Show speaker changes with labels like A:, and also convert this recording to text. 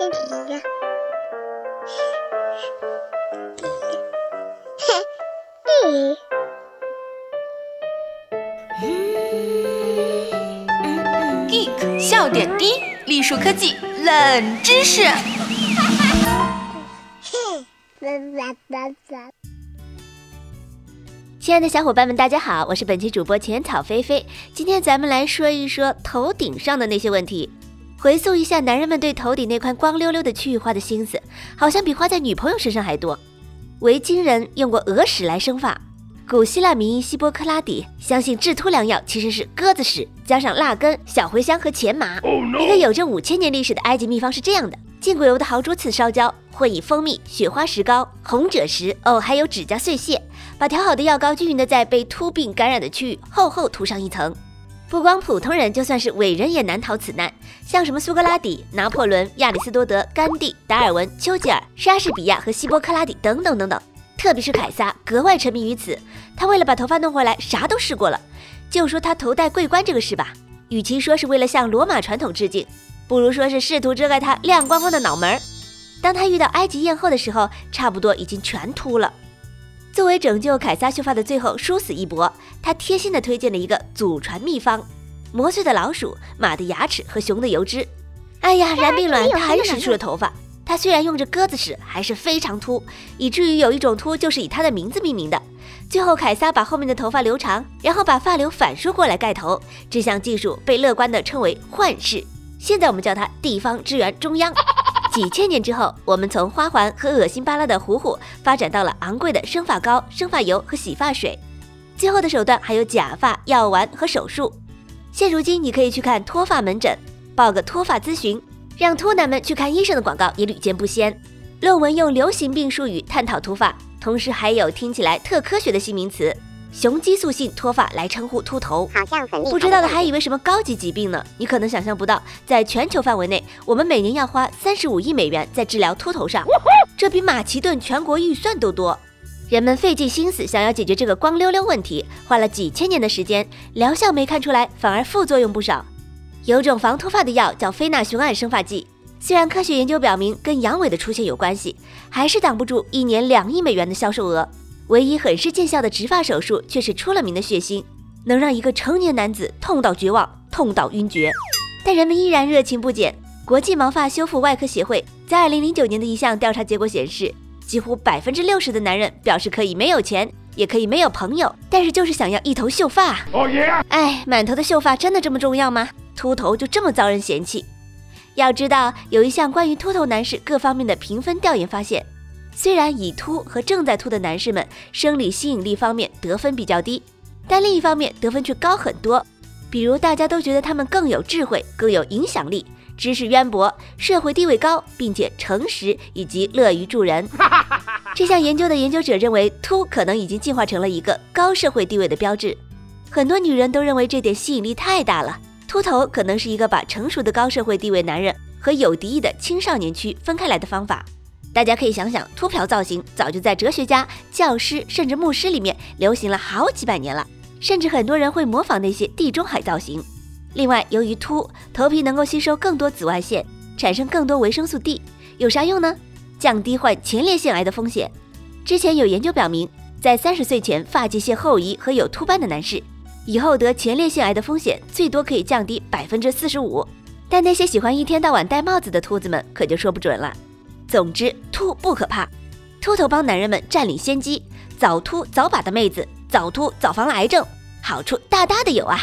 A: Geek 笑点低，栗树科技冷知识。
B: 亲爱的小伙伴们，大家好，我是本期主播浅草菲菲。今天咱们来说一说头顶上的那些问题。回溯一下男人们对头顶那块光溜溜的区域花的心思，好像比花在女朋友身上还多。维京人用过鹅屎来生发，古希腊名医希波克拉底相信治秃良药其实是鸽子屎加上辣根、小茴香和钱麻。一个有着五千年历史的埃及秘方是这样的：浸过油的豪猪刺烧焦，混以蜂蜜、雪花石膏、红赭石哦，还有指甲碎屑，把调好的药膏均匀的在被秃病感染的区域厚厚涂上一层。不光普通人，就算是伟人也难逃此难。像什么苏格拉底、拿破仑、亚里士多德、甘地、达尔文、丘吉尔、莎士比亚和希波克拉底等等等等，特别是凯撒格外沉迷于此。他为了把头发弄回来，啥都试过了。就说他头戴桂冠这个事吧，与其说是为了向罗马传统致敬，不如说是试图遮盖他亮光光的脑门儿。当他遇到埃及艳后的时候，差不多已经全秃了。作为拯救凯撒秀发的最后殊死一搏，他贴心的推荐了一个祖传秘方：磨碎的老鼠、马的牙齿和熊的油脂。哎呀，然并卵，他还是失去了头发。他虽然用着鸽子屎，还是非常秃，以至于有一种秃就是以他的名字命名的。最后，凯撒把后面的头发留长，然后把发流反梳过来盖头。这项技术被乐观的称为幻视。现在我们叫它地方支援中央。几千年之后，我们从花环和恶心巴拉的糊糊发展到了昂贵的生发膏、生发油和洗发水，最后的手段还有假发、药丸和手术。现如今，你可以去看脱发门诊，报个脱发咨询，让秃男们去看医生的广告也屡见不鲜。论文用流行病术语探讨脱发，同时还有听起来特科学的新名词。雄激素性脱发来称呼秃头，
C: 好像很
B: 不知道的还以为什么高级疾病呢？你可能想象不到，在全球范围内，我们每年要花三十五亿美元在治疗秃头上，这比马其顿全国预算都多。人们费尽心思想要解决这个光溜溜问题，花了几千年的时间，疗效没看出来，反而副作用不少。有种防脱发的药叫非那雄胺生发剂，虽然科学研究表明跟阳痿的出现有关系，还是挡不住一年两亿美元的销售额。唯一很是见效的植发手术却是出了名的血腥，能让一个成年男子痛到绝望、痛到晕厥。但人们依然热情不减。国际毛发修复外科协会在二零零九年的一项调查结果显示，几乎百分之六十的男人表示可以没有钱，也可以没有朋友，但是就是想要一头秀发。哦耶！哎，满头的秀发真的这么重要吗？秃头就这么遭人嫌弃？要知道，有一项关于秃头男士各方面的评分调研发现。虽然已秃和正在秃的男士们生理吸引力方面得分比较低，但另一方面得分却高很多。比如大家都觉得他们更有智慧、更有影响力、知识渊博、社会地位高，并且诚实以及乐于助人。这项研究的研究者认为，秃可能已经进化成了一个高社会地位的标志。很多女人都认为这点吸引力太大了，秃头可能是一个把成熟的高社会地位男人和有敌意的青少年区分开来的方法。大家可以想想，秃瓢造型早就在哲学家、教师甚至牧师里面流行了好几百年了，甚至很多人会模仿那些地中海造型。另外，由于秃头皮能够吸收更多紫外线，产生更多维生素 D，有啥用呢？降低患前列腺癌的风险。之前有研究表明，在三十岁前发际线后移和有秃斑的男士，以后得前列腺癌的风险最多可以降低百分之四十五。但那些喜欢一天到晚戴帽子的秃子们可就说不准了。总之，秃不可怕，秃头帮男人们占领先机，早秃早把的妹子，早秃早防癌症，好处大大的有啊！